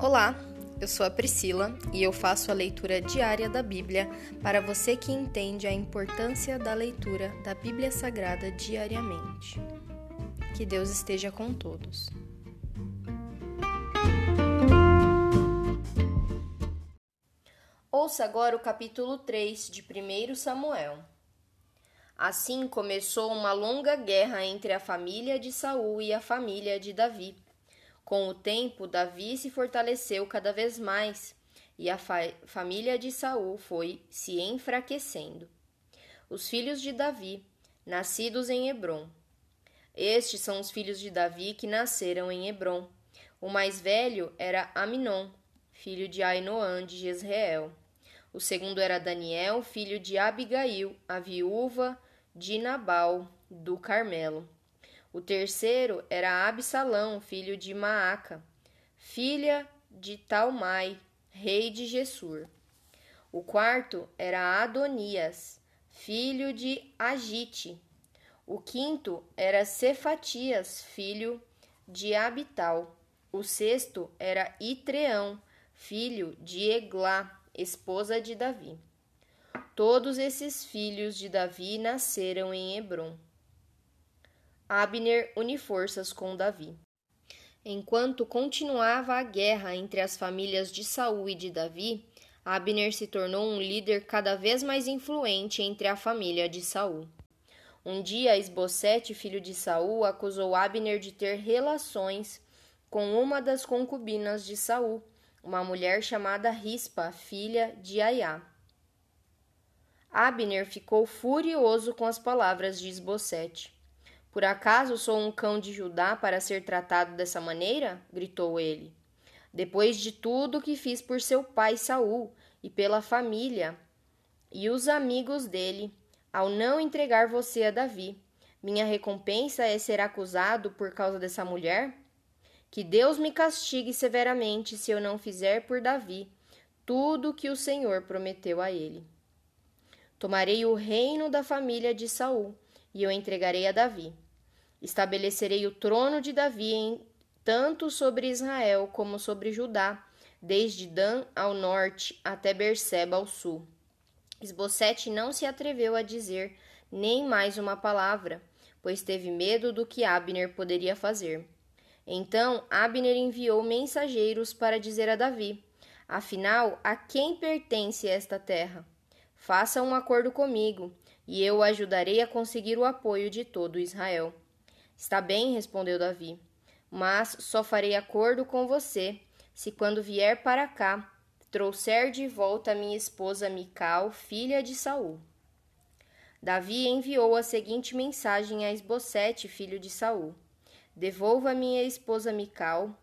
Olá, eu sou a Priscila e eu faço a leitura diária da Bíblia para você que entende a importância da leitura da Bíblia Sagrada diariamente. Que Deus esteja com todos. Ouça agora o capítulo 3 de 1 Samuel. Assim começou uma longa guerra entre a família de Saul e a família de Davi. Com o tempo, Davi se fortaleceu cada vez mais e a fa família de Saul foi se enfraquecendo. Os filhos de Davi, nascidos em Hebron. Estes são os filhos de Davi que nasceram em Hebron. O mais velho era Aminon, filho de Ainoã de Jezreel. O segundo era Daniel, filho de Abigail, a viúva de Nabal do Carmelo. O terceiro era Absalão, filho de Maaca, filha de Talmai, rei de Gessur. O quarto era Adonias, filho de Agite. O quinto era Cefatias, filho de Abital. O sexto era Itreão, filho de Eglá, esposa de Davi. Todos esses filhos de Davi nasceram em Hebron. Abner une forças com Davi. Enquanto continuava a guerra entre as famílias de Saul e de Davi, Abner se tornou um líder cada vez mais influente entre a família de Saul. Um dia, Esbocete, filho de Saul, acusou Abner de ter relações com uma das concubinas de Saul, uma mulher chamada Rispa, filha de Aiá. Abner ficou furioso com as palavras de Esbocete. Por acaso sou um cão de Judá para ser tratado dessa maneira? gritou ele. Depois de tudo que fiz por seu pai Saul e pela família e os amigos dele, ao não entregar você a Davi, minha recompensa é ser acusado por causa dessa mulher? Que Deus me castigue severamente se eu não fizer por Davi tudo o que o Senhor prometeu a ele. Tomarei o reino da família de Saul e eu entregarei a Davi. Estabelecerei o trono de Davi em, tanto sobre Israel como sobre Judá, desde Dan ao norte até Berseba ao sul. Esbocete não se atreveu a dizer nem mais uma palavra, pois teve medo do que Abner poderia fazer. Então Abner enviou mensageiros para dizer a Davi: Afinal, a quem pertence esta terra? Faça um acordo comigo, e eu o ajudarei a conseguir o apoio de todo Israel. Está bem, respondeu Davi, mas só farei acordo com você se quando vier para cá trouxer de volta minha esposa Mical, filha de Saul. Davi enviou a seguinte mensagem a Esbocete, filho de Saul: Devolva minha esposa Mical,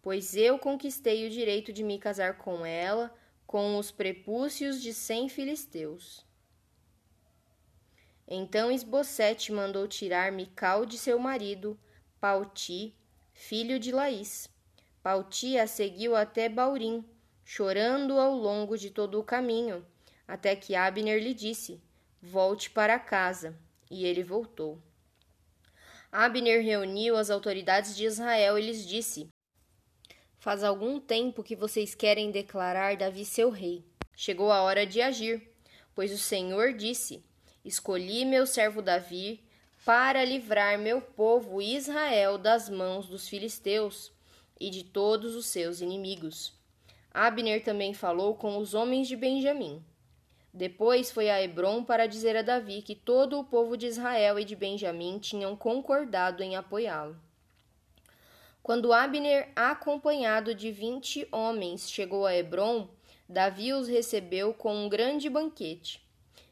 pois eu conquistei o direito de me casar com ela, com os prepúcios de cem filisteus. Então Esbocete mandou tirar Mical de seu marido, Pauti, filho de Laís. Pauti a seguiu até Baurim, chorando ao longo de todo o caminho, até que Abner lhe disse: Volte para casa. E ele voltou. Abner reuniu as autoridades de Israel e lhes disse: Faz algum tempo que vocês querem declarar Davi seu rei. Chegou a hora de agir, pois o Senhor disse: Escolhi meu servo Davi para livrar meu povo Israel das mãos dos filisteus e de todos os seus inimigos. Abner também falou com os homens de Benjamim. Depois foi a Hebron para dizer a Davi que todo o povo de Israel e de Benjamim tinham concordado em apoiá-lo. Quando Abner, acompanhado de vinte homens, chegou a Hebron, Davi os recebeu com um grande banquete.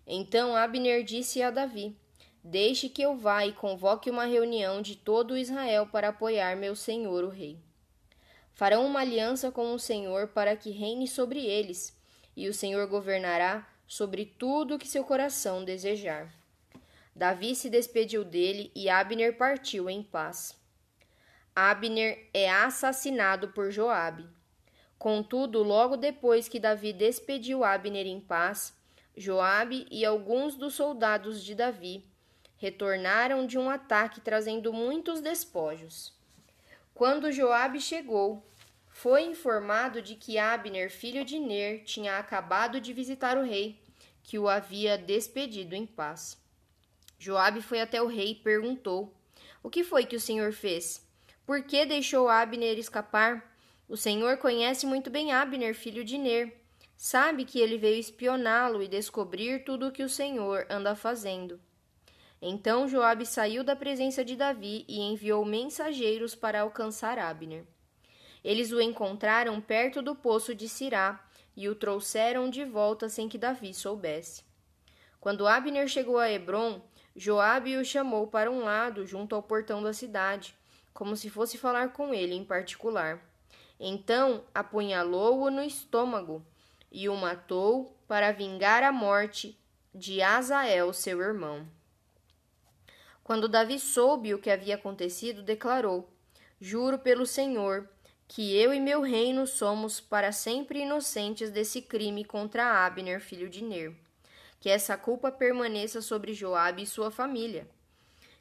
Então Abner disse a Davi: Deixe que eu vá e convoque uma reunião de todo Israel para apoiar meu senhor o rei. Farão uma aliança com o Senhor para que reine sobre eles, e o Senhor governará sobre tudo o que seu coração desejar. Davi se despediu dele e Abner partiu em paz. Abner é assassinado por Joabe. Contudo, logo depois que Davi despediu Abner em paz, Joabe e alguns dos soldados de Davi retornaram de um ataque trazendo muitos despojos. Quando Joabe chegou, foi informado de que Abner, filho de Ner, tinha acabado de visitar o rei, que o havia despedido em paz. Joabe foi até o rei e perguntou: O que foi que o senhor fez? Por que deixou Abner escapar? O senhor conhece muito bem Abner, filho de Ner. Sabe que ele veio espioná-lo e descobrir tudo o que o senhor anda fazendo. Então Joabe saiu da presença de Davi e enviou mensageiros para alcançar Abner. Eles o encontraram perto do poço de Sirá e o trouxeram de volta sem que Davi soubesse. Quando Abner chegou a Hebron, Joabe o chamou para um lado, junto ao portão da cidade, como se fosse falar com ele em particular. Então apunhalou-o no estômago e o matou para vingar a morte de Azael, seu irmão. Quando Davi soube o que havia acontecido, declarou: Juro pelo Senhor que eu e meu reino somos para sempre inocentes desse crime contra Abner, filho de Ner. Que essa culpa permaneça sobre Joabe e sua família.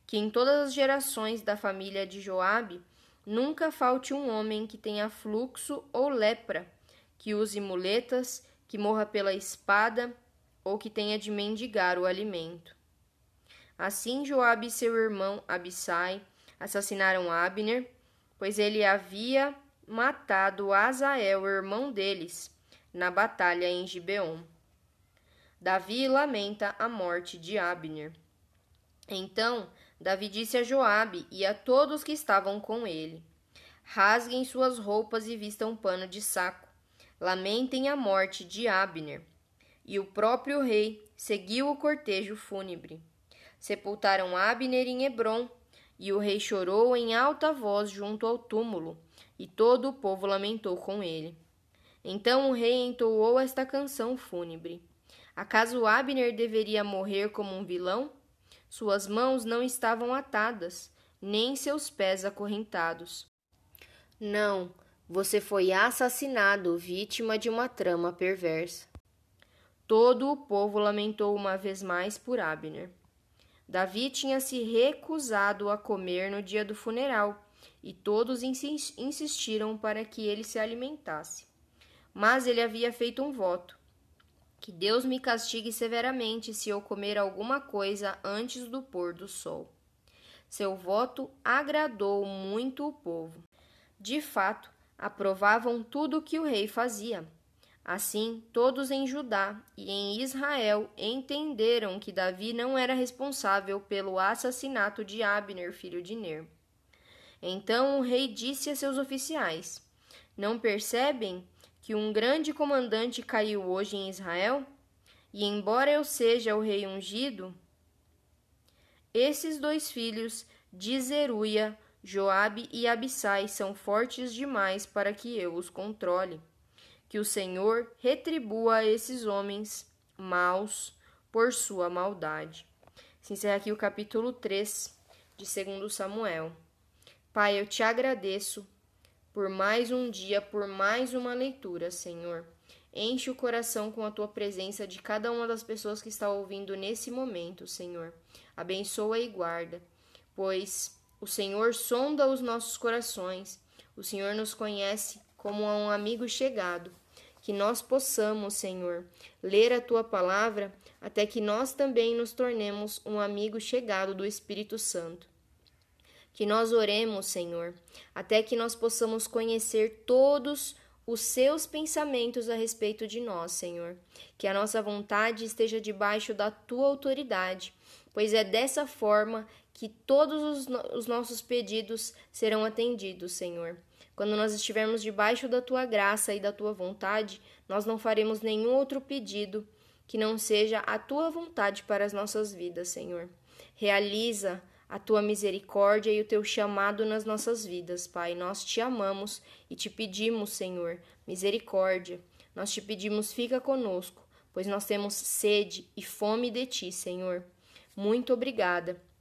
Que em todas as gerações da família de Joabe nunca falte um homem que tenha fluxo ou lepra, que use muletas, que morra pela espada ou que tenha de mendigar o alimento. Assim Joabe e seu irmão Abissai assassinaram Abner, pois ele havia matado Azael, irmão deles, na batalha em Gibeon. Davi lamenta a morte de Abner. Então Davi disse a Joabe e a todos que estavam com ele: Rasguem suas roupas e vistam pano de saco. Lamentem a morte de Abner. E o próprio rei seguiu o cortejo fúnebre. Sepultaram Abner em Hebron, e o rei chorou em alta voz junto ao túmulo e todo o povo lamentou com ele. Então o rei entoou esta canção fúnebre. Acaso Abner deveria morrer como um vilão? Suas mãos não estavam atadas, nem seus pés acorrentados. Não, você foi assassinado, vítima de uma trama perversa. Todo o povo lamentou uma vez mais por Abner. Davi tinha se recusado a comer no dia do funeral e todos insistiram para que ele se alimentasse. Mas ele havia feito um voto: que Deus me castigue severamente se eu comer alguma coisa antes do pôr do sol. Seu voto agradou muito o povo. De fato, aprovavam tudo o que o rei fazia. Assim, todos em Judá e em Israel entenderam que Davi não era responsável pelo assassinato de Abner, filho de Ner. Então o rei disse a seus oficiais: Não percebem que um grande comandante caiu hoje em Israel? E embora eu seja o rei ungido, esses dois filhos de Zeruia, Joabe e Abissai são fortes demais para que eu os controle. Que o Senhor retribua a esses homens maus por sua maldade. Se encerra aqui o capítulo 3 de 2 Samuel. Pai, eu te agradeço por mais um dia, por mais uma leitura, Senhor. Enche o coração com a tua presença de cada uma das pessoas que está ouvindo nesse momento, Senhor. Abençoa e guarda, pois o Senhor sonda os nossos corações. O Senhor nos conhece como um amigo chegado. Que nós possamos, Senhor, ler a tua palavra até que nós também nos tornemos um amigo chegado do Espírito Santo. Que nós oremos, Senhor, até que nós possamos conhecer todos os seus pensamentos a respeito de nós, Senhor. Que a nossa vontade esteja debaixo da tua autoridade, pois é dessa forma que todos os, os nossos pedidos serão atendidos, Senhor. Quando nós estivermos debaixo da tua graça e da tua vontade, nós não faremos nenhum outro pedido que não seja a tua vontade para as nossas vidas, Senhor. Realiza a tua misericórdia e o teu chamado nas nossas vidas, Pai. Nós te amamos e te pedimos, Senhor, misericórdia. Nós te pedimos, fica conosco, pois nós temos sede e fome de ti, Senhor. Muito obrigada.